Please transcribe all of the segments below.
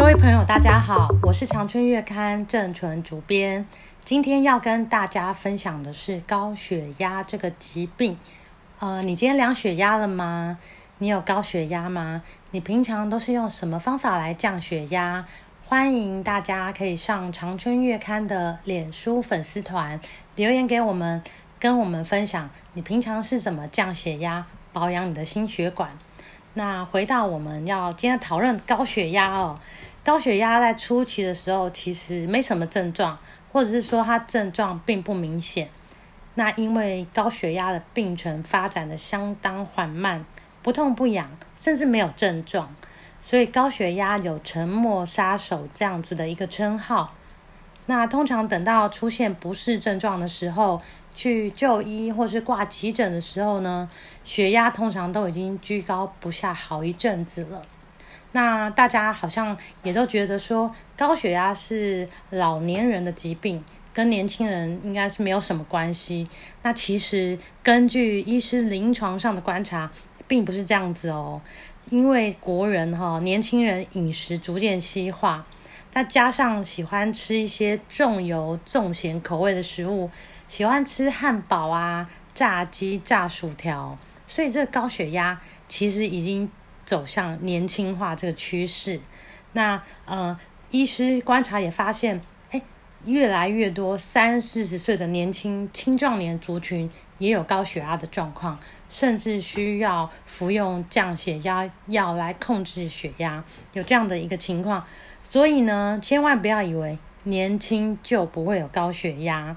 各位朋友，大家好，我是长春月刊郑纯主编。今天要跟大家分享的是高血压这个疾病。呃，你今天量血压了吗？你有高血压吗？你平常都是用什么方法来降血压？欢迎大家可以上长春月刊的脸书粉丝团留言给我们，跟我们分享你平常是怎么降血压、保养你的心血管。那回到我们要今天讨论高血压哦，高血压在初期的时候其实没什么症状。或者是说它症状并不明显，那因为高血压的病程发展的相当缓慢，不痛不痒，甚至没有症状，所以高血压有“沉默杀手”这样子的一个称号。那通常等到出现不适症状的时候，去就医或是挂急诊的时候呢，血压通常都已经居高不下好一阵子了。那大家好像也都觉得说，高血压是老年人的疾病，跟年轻人应该是没有什么关系。那其实根据医师临床上的观察，并不是这样子哦。因为国人哈，年轻人饮食逐渐西化，再加上喜欢吃一些重油重咸口味的食物，喜欢吃汉堡啊、炸鸡、炸薯条，所以这个高血压其实已经。走向年轻化这个趋势，那呃，医师观察也发现，哎，越来越多三四十岁的年轻青壮年族群也有高血压的状况，甚至需要服用降血压药来控制血压，有这样的一个情况。所以呢，千万不要以为年轻就不会有高血压，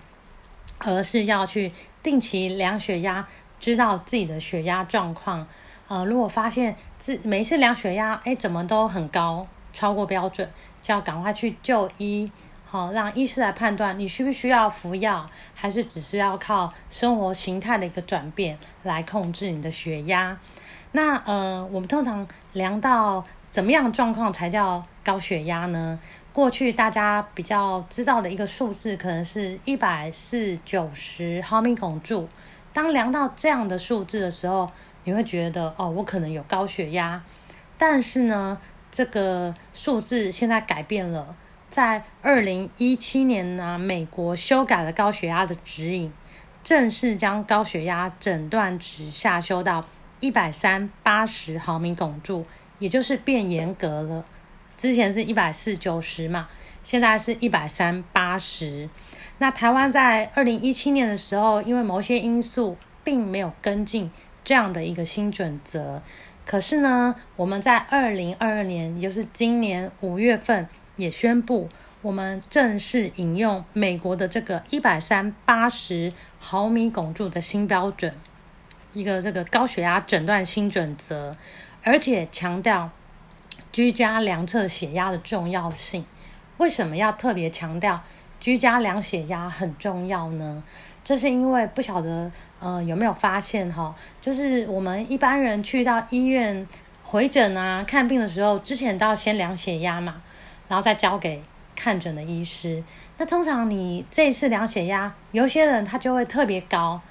而是要去定期量血压，知道自己的血压状况。呃，如果发现自每次量血压，哎，怎么都很高，超过标准，就要赶快去就医，好，让医师来判断你需不需要服药，还是只是要靠生活形态的一个转变来控制你的血压。那呃，我们通常量到怎么样的状况才叫高血压呢？过去大家比较知道的一个数字，可能是一百四九十毫米汞柱。当量到这样的数字的时候，你会觉得哦，我可能有高血压，但是呢，这个数字现在改变了，在二零一七年呢，美国修改了高血压的指引，正式将高血压诊断值下修到一百三八十毫米汞柱，也就是变严格了。之前是一百四九十嘛，现在是一百三八十。那台湾在二零一七年的时候，因为某些因素，并没有跟进。这样的一个新准则，可是呢，我们在二零二二年，也就是今年五月份，也宣布我们正式引用美国的这个一百三八十毫米汞柱的新标准，一个这个高血压诊断新准则，而且强调居家量测血压的重要性。为什么要特别强调居家量血压很重要呢？这是因为不晓得，呃，有没有发现哈？就是我们一般人去到医院回诊啊、看病的时候，之前都要先量血压嘛，然后再交给看诊的医师。那通常你这一次量血压，有些人他就会特别高，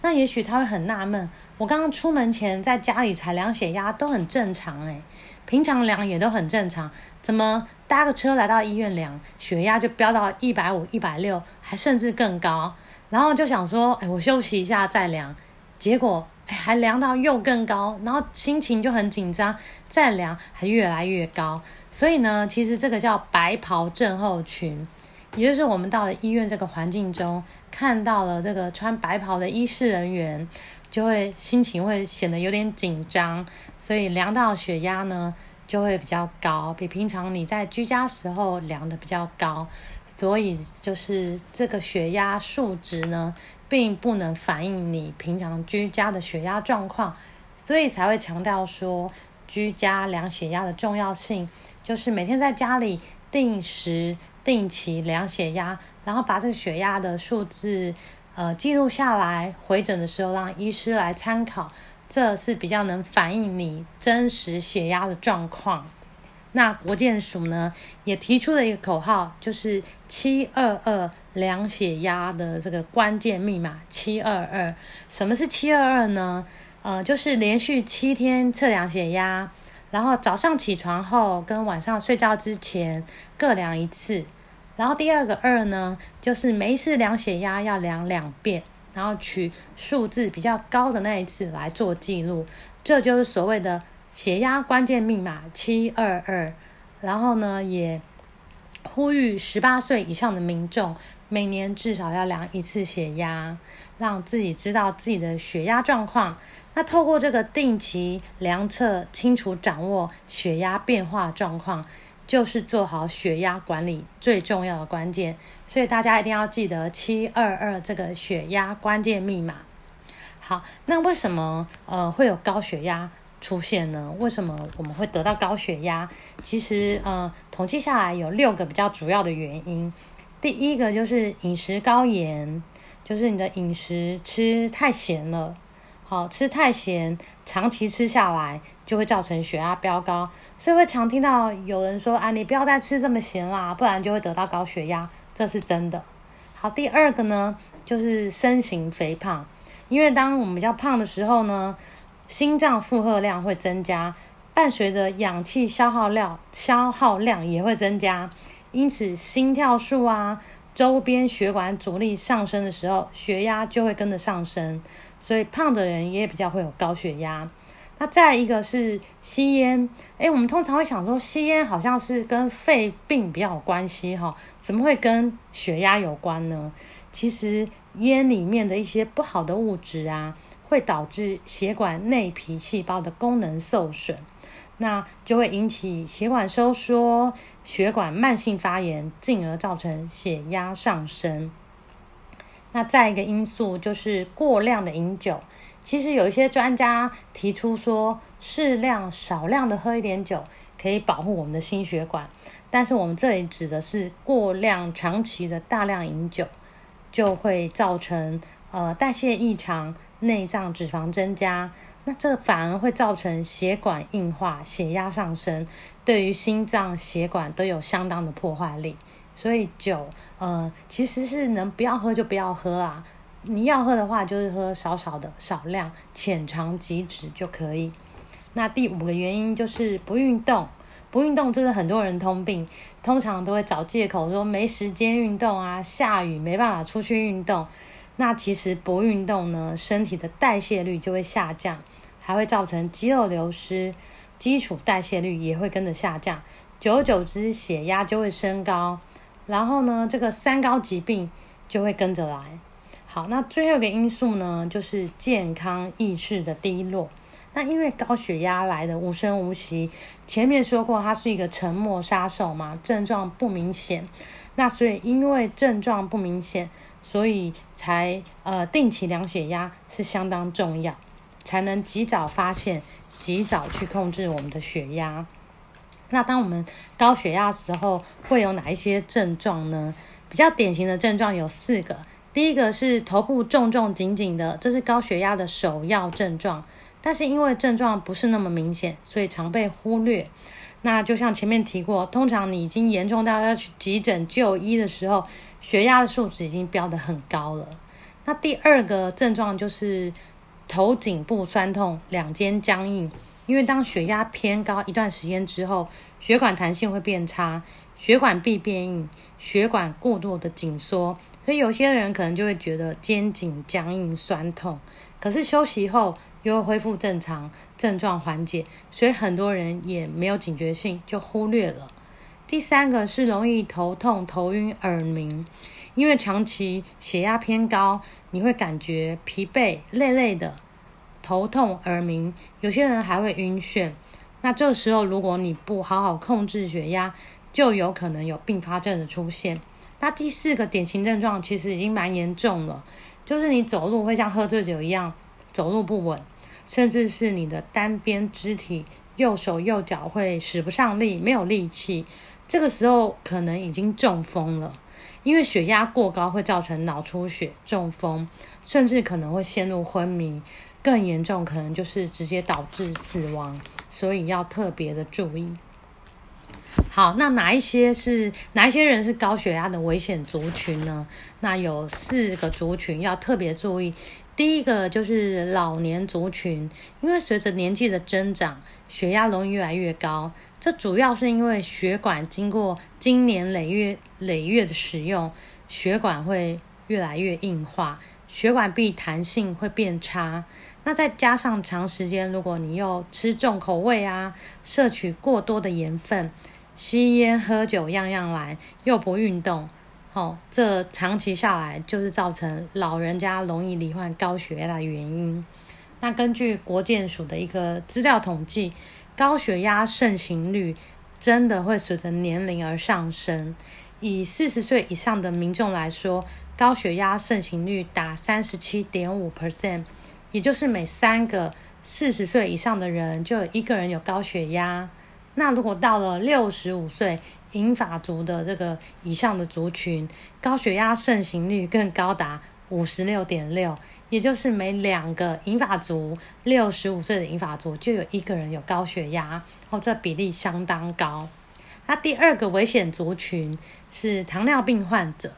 那也许他会很纳闷，我刚刚出门前在家里才量血压都很正常诶，平常量也都很正常，怎么搭个车来到医院量血压就飙到一百五、一百六，还甚至更高？然后就想说，哎，我休息一下再量，结果哎还量到又更高，然后心情就很紧张，再量还越来越高。所以呢，其实这个叫白袍症候群。也就是我们到了医院这个环境中，看到了这个穿白袍的医事人员，就会心情会显得有点紧张，所以量到血压呢就会比较高，比平常你在居家时候量的比较高，所以就是这个血压数值呢，并不能反映你平常居家的血压状况，所以才会强调说居家量血压的重要性，就是每天在家里定时。定期量血压，然后把这个血压的数字，呃，记录下来，回诊的时候让医师来参考，这是比较能反映你真实血压的状况。那国健署呢，也提出了一个口号，就是七二二量血压的这个关键密码，七二二。什么是七二二呢？呃，就是连续七天测量血压。然后早上起床后跟晚上睡觉之前各量一次，然后第二个二呢，就是每一次量血压要量两遍，然后取数字比较高的那一次来做记录，这就是所谓的血压关键密码七二二。然后呢，也呼吁十八岁以上的民众每年至少要量一次血压，让自己知道自己的血压状况。那透过这个定期量测，清楚掌握血压变化状况，就是做好血压管理最重要的关键。所以大家一定要记得七二二这个血压关键密码。好，那为什么呃会有高血压出现呢？为什么我们会得到高血压？其实呃统计下来有六个比较主要的原因。第一个就是饮食高盐，就是你的饮食吃太咸了。好，吃太咸，长期吃下来就会造成血压飙高，所以会常听到有人说啊，你不要再吃这么咸啦，不然就会得到高血压，这是真的。好，第二个呢，就是身形肥胖，因为当我们比较胖的时候呢，心脏负荷量会增加，伴随着氧气消耗量消耗量也会增加，因此心跳数啊，周边血管阻力上升的时候，血压就会跟着上升。所以胖的人也比较会有高血压。再一个是吸烟，诶，我们通常会想说吸烟好像是跟肺病比较有关系哈，怎么会跟血压有关呢？其实烟里面的一些不好的物质啊，会导致血管内皮细胞的功能受损，那就会引起血管收缩、血管慢性发炎，进而造成血压上升。那再一个因素就是过量的饮酒，其实有一些专家提出说，适量少量的喝一点酒可以保护我们的心血管，但是我们这里指的是过量长期的大量饮酒，就会造成呃代谢异常、内脏脂肪增加，那这反而会造成血管硬化、血压上升，对于心脏血管都有相当的破坏力。所以酒，呃，其实是能不要喝就不要喝啦。你要喝的话，就是喝少少的、少量、浅尝即止就可以。那第五个原因就是不运动，不运动真的很多人通病，通常都会找借口说没时间运动啊，下雨没办法出去运动。那其实不运动呢，身体的代谢率就会下降，还会造成肌肉流失，基础代谢率也会跟着下降，久而久之血压就会升高。然后呢，这个三高疾病就会跟着来。好，那最后一个因素呢，就是健康意识的低落。那因为高血压来的无声无息，前面说过它是一个沉默杀手嘛，症状不明显。那所以因为症状不明显，所以才呃定期量血压是相当重要，才能及早发现，及早去控制我们的血压。那当我们高血压时候，会有哪一些症状呢？比较典型的症状有四个。第一个是头部重重紧紧的，这是高血压的首要症状。但是因为症状不是那么明显，所以常被忽略。那就像前面提过，通常你已经严重到要去急诊就医的时候，血压的数值已经飙得很高了。那第二个症状就是头颈部酸痛，两肩僵硬。因为当血压偏高一段时间之后，血管弹性会变差，血管壁变硬，血管过度的紧缩，所以有些人可能就会觉得肩颈僵硬、酸痛。可是休息后又恢复正常，症状缓解，所以很多人也没有警觉性，就忽略了。第三个是容易头痛、头晕、耳鸣，因为长期血压偏高，你会感觉疲惫、累累的。头痛、耳鸣，有些人还会晕眩。那这时候，如果你不好好控制血压，就有可能有并发症的出现。那第四个典型症状其实已经蛮严重了，就是你走路会像喝醉酒一样走路不稳，甚至是你的单边肢体，右手右脚会使不上力，没有力气。这个时候可能已经中风了，因为血压过高会造成脑出血、中风，甚至可能会陷入昏迷。更严重，可能就是直接导致死亡，所以要特别的注意。好，那哪一些是哪一些人是高血压的危险族群呢？那有四个族群要特别注意。第一个就是老年族群，因为随着年纪的增长，血压容易越来越高。这主要是因为血管经过经年累月累月的使用，血管会越来越硬化，血管壁弹性会变差。那再加上长时间，如果你又吃重口味啊，摄取过多的盐分，吸烟喝酒样样来，又不运动，哦，这长期下来就是造成老人家容易罹患高血压的原因。那根据国健署的一个资料统计，高血压盛行率真的会随着年龄而上升。以四十岁以上的民众来说，高血压盛行率达三十七点五 percent。也就是每三个四十岁以上的人就有一个人有高血压。那如果到了六十五岁银发族的这个以上的族群，高血压盛行率更高达五十六点六，也就是每两个银发族六十五岁的银发族就有一个人有高血压，哦，这比例相当高。那第二个危险族群是糖尿病患者。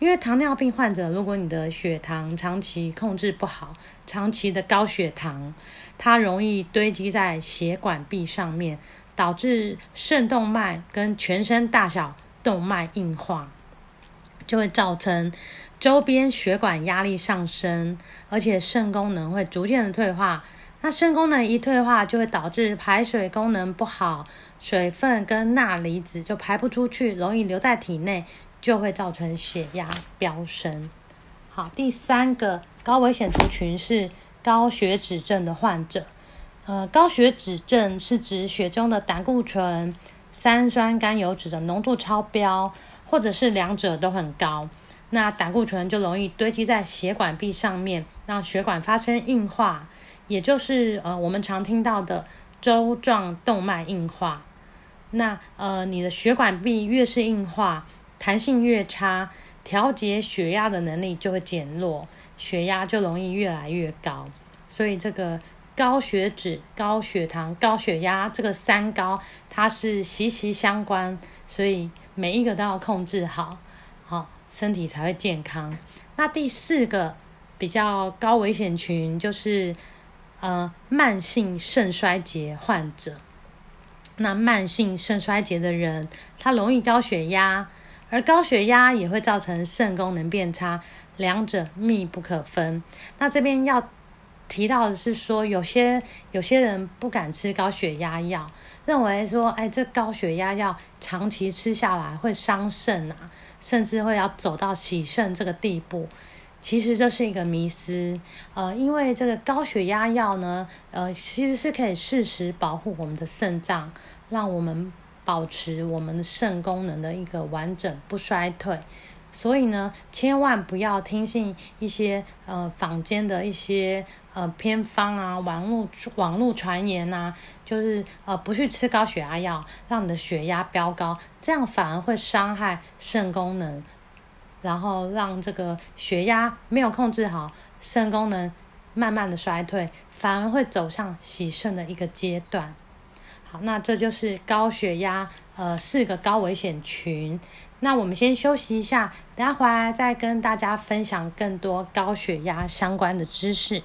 因为糖尿病患者，如果你的血糖长期控制不好，长期的高血糖，它容易堆积在血管壁上面，导致肾动脉跟全身大小动脉硬化，就会造成周边血管压力上升，而且肾功能会逐渐的退化。那肾功能一退化，就会导致排水功能不好，水分跟钠离子就排不出去，容易留在体内。就会造成血压飙升。好，第三个高危险族群是高血脂症的患者。呃，高血脂症是指血中的胆固醇、三酸甘油脂的浓度超标，或者是两者都很高。那胆固醇就容易堆积在血管壁上面，让血管发生硬化，也就是呃我们常听到的粥状动脉硬化。那呃你的血管壁越是硬化，弹性越差，调节血压的能力就会减弱，血压就容易越来越高。所以这个高血脂、高血糖、高血压这个三高，它是息息相关，所以每一个都要控制好，好身体才会健康。那第四个比较高危险群就是呃慢性肾衰竭患者。那慢性肾衰竭的人，他容易高血压。而高血压也会造成肾功能变差，两者密不可分。那这边要提到的是说，有些有些人不敢吃高血压药，认为说，哎，这高血压药长期吃下来会伤肾啊，甚至会要走到洗肾这个地步。其实这是一个迷思，呃，因为这个高血压药呢，呃，其实是可以适时保护我们的肾脏，让我们。保持我们的肾功能的一个完整不衰退，所以呢，千万不要听信一些呃坊间的一些呃偏方啊、网络网络传言啊，就是呃不去吃高血压药，让你的血压飙高，这样反而会伤害肾功能，然后让这个血压没有控制好，肾功能慢慢的衰退，反而会走向洗肾的一个阶段。好，那这就是高血压，呃，四个高危险群。那我们先休息一下，等下回来再跟大家分享更多高血压相关的知识。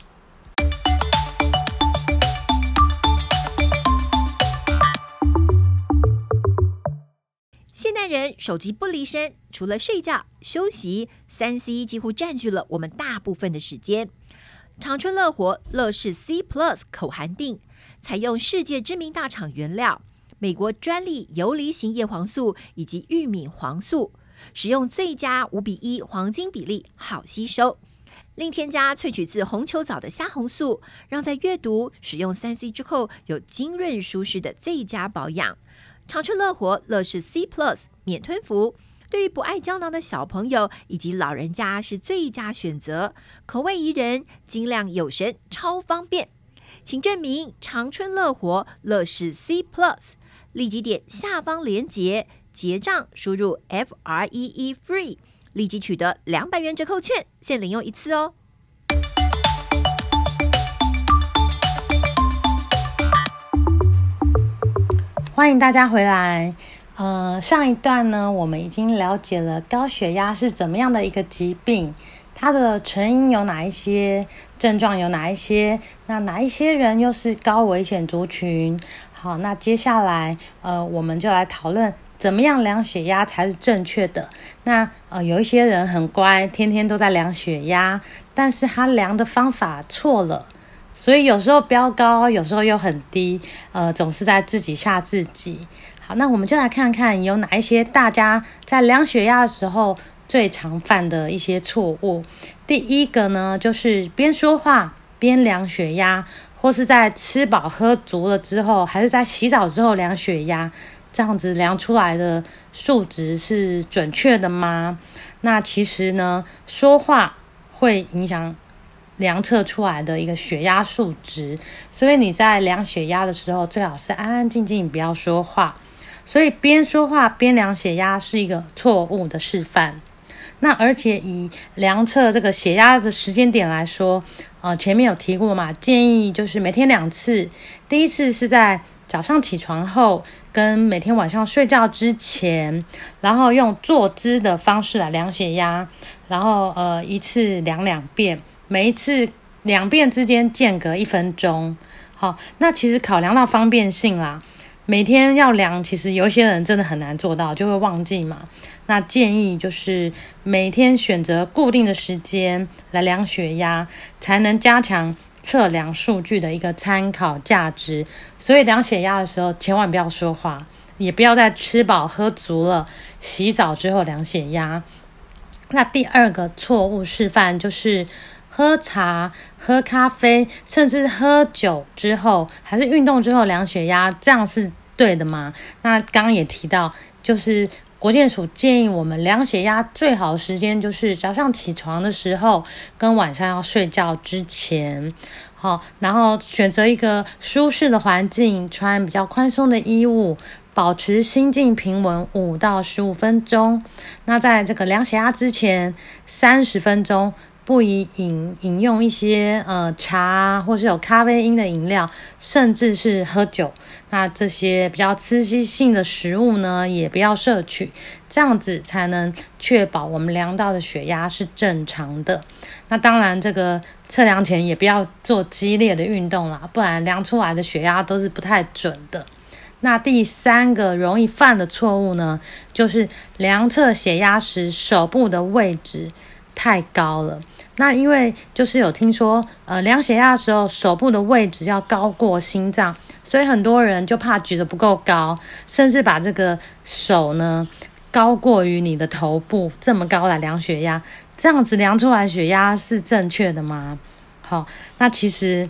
现代人手机不离身，除了睡觉、休息，三 C 几乎占据了我们大部分的时间。长春乐活乐视 C Plus 口含錠，采用世界知名大厂原料。美国专利游离型叶黄素以及玉米黄素，使用最佳五比一黄金比例，好吸收。另添加萃取自红球藻的虾红素，让在阅读、使用三 C 之后有精润舒适的最佳保养。长春乐活乐视 C Plus 免吞服，对于不爱胶囊的小朋友以及老人家是最佳选择。口味宜人，精量有神，超方便。请证明长春乐活乐视 C Plus。立即点下方连接结账，输入 F R E E FREE，立即取得两百元折扣券，限领用一次哦。欢迎大家回来。呃，上一段呢，我们已经了解了高血压是怎么样的一个疾病，它的成因有哪一些，症状有哪一些，那哪一些人又是高危险族群？好，那接下来，呃，我们就来讨论怎么样量血压才是正确的。那呃，有一些人很乖，天天都在量血压，但是他量的方法错了，所以有时候飙高，有时候又很低，呃，总是在自己吓自己。好，那我们就来看看有哪一些大家在量血压的时候最常犯的一些错误。第一个呢，就是边说话边量血压。或是在吃饱喝足了之后，还是在洗澡之后量血压，这样子量出来的数值是准确的吗？那其实呢，说话会影响量测出来的一个血压数值，所以你在量血压的时候，最好是安安静静，不要说话。所以边说话边量血压是一个错误的示范。那而且以量测这个血压的时间点来说，呃，前面有提过嘛，建议就是每天两次，第一次是在早上起床后，跟每天晚上睡觉之前，然后用坐姿的方式来量血压，然后呃一次量两遍，每一次两遍之间间隔一分钟。好，那其实考量到方便性啦。每天要量，其实有些人真的很难做到，就会忘记嘛。那建议就是每天选择固定的时间来量血压，才能加强测量数据的一个参考价值。所以量血压的时候，千万不要说话，也不要在吃饱喝足了，洗澡之后量血压。那第二个错误示范就是喝茶、喝咖啡，甚至喝酒之后，还是运动之后量血压，这样是对的吗？那刚刚也提到，就是。国健署建议我们量血压最好的时间就是早上起床的时候，跟晚上要睡觉之前。好，然后选择一个舒适的环境，穿比较宽松的衣物，保持心境平稳五到十五分钟。那在这个量血压之前三十分钟。不宜饮饮用一些呃茶或是有咖啡因的饮料，甚至是喝酒。那这些比较刺激性的食物呢，也不要摄取，这样子才能确保我们量到的血压是正常的。那当然，这个测量前也不要做激烈的运动啦，不然量出来的血压都是不太准的。那第三个容易犯的错误呢，就是量测血压时手部的位置太高了。那因为就是有听说，呃，量血压的时候，手部的位置要高过心脏，所以很多人就怕举得不够高，甚至把这个手呢高过于你的头部这么高来量血压，这样子量出来血压是正确的吗？好，那其实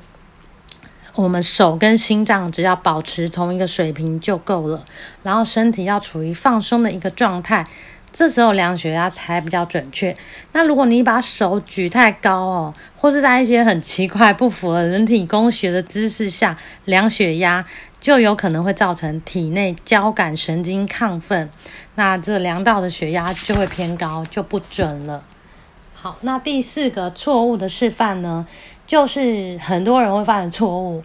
我们手跟心脏只要保持同一个水平就够了，然后身体要处于放松的一个状态。这时候量血压才比较准确。那如果你把手举太高哦，或是在一些很奇怪、不符合人体工学的姿势下量血压，就有可能会造成体内交感神经亢奋，那这量到的血压就会偏高，就不准了。好，那第四个错误的示范呢，就是很多人会犯的错误。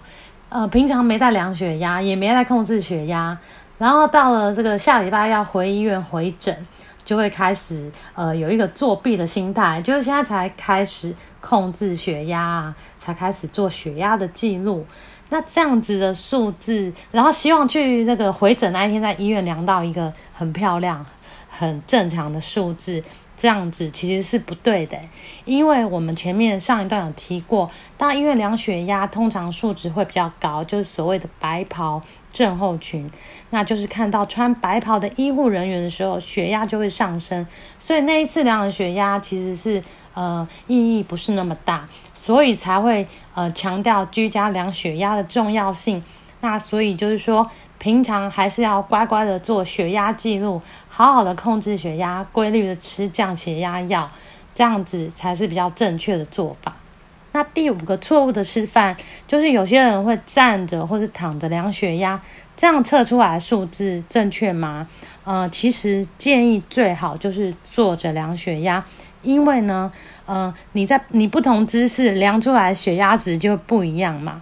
呃，平常没在量血压，也没在控制血压，然后到了这个下礼拜要回医院回诊。就会开始呃有一个作弊的心态，就是现在才开始控制血压，才开始做血压的记录。那这样子的数字，然后希望去那个回诊那一天在医院量到一个很漂亮、很正常的数字。这样子其实是不对的，因为我们前面上一段有提过，到医院量血压，通常数值会比较高，就是所谓的白袍症候群，那就是看到穿白袍的医护人员的时候，血压就会上升，所以那一次量的血压其实是呃意义不是那么大，所以才会呃强调居家量血压的重要性。那所以就是说，平常还是要乖乖的做血压记录，好好的控制血压，规律的吃降血压药，这样子才是比较正确的做法。那第五个错误的示范，就是有些人会站着或是躺着量血压，这样测出来的数字正确吗？呃，其实建议最好就是坐着量血压，因为呢，呃，你在你不同姿势量出来血压值就不一样嘛。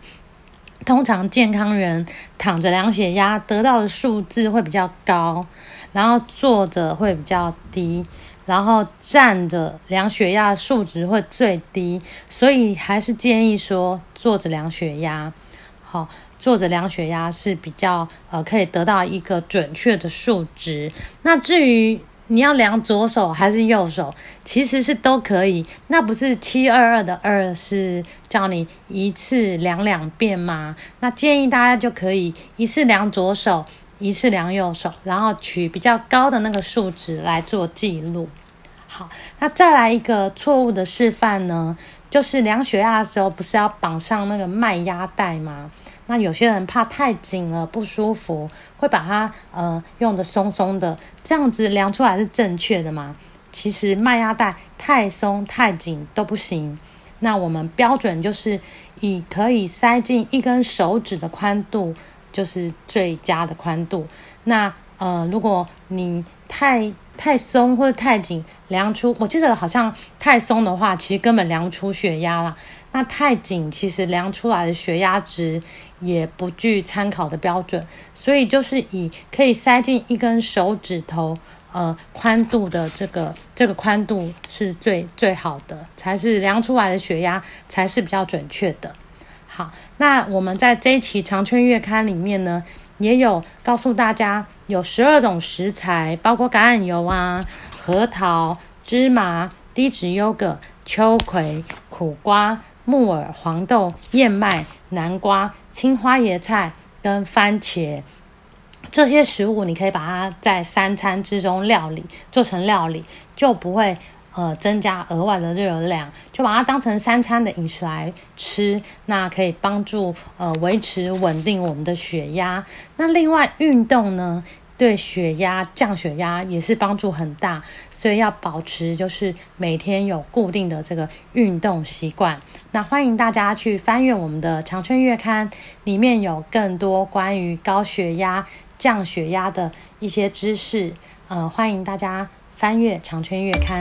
通常健康人躺着量血压得到的数字会比较高，然后坐着会比较低，然后站着量血压数值会最低，所以还是建议说坐着量血压。好，坐着量血压是比较呃可以得到一个准确的数值。那至于，你要量左手还是右手，其实是都可以。那不是七二二的二是叫你一次量两遍吗？那建议大家就可以一次量左手，一次量右手，然后取比较高的那个数值来做记录。好，那再来一个错误的示范呢，就是量血压的时候不是要绑上那个脉压带吗？那有些人怕太紧了不舒服，会把它呃用的松松的，这样子量出来是正确的吗？其实麦压带太松太紧都不行。那我们标准就是以可以塞进一根手指的宽度，就是最佳的宽度。那呃，如果你太太松或者太紧，量出我记得好像太松的话，其实根本量不出血压了。那太紧，其实量出来的血压值也不具参考的标准，所以就是以可以塞进一根手指头，呃，宽度的这个这个宽度是最最好的，才是量出来的血压才是比较准确的。好，那我们在这一期长春月刊里面呢，也有告诉大家有十二种食材，包括橄榄油啊、核桃、芝麻、低脂优格、秋葵、苦瓜。木耳、黄豆、燕麦、南瓜、青花椰菜跟番茄这些食物，你可以把它在三餐之中料理做成料理，就不会呃增加额外的热量，就把它当成三餐的饮食来吃，那可以帮助呃维持稳定我们的血压。那另外运动呢？对血压降血压也是帮助很大，所以要保持就是每天有固定的这个运动习惯。那欢迎大家去翻阅我们的《长春月刊》，里面有更多关于高血压、降血压的一些知识。呃，欢迎大家翻阅《长春月刊》。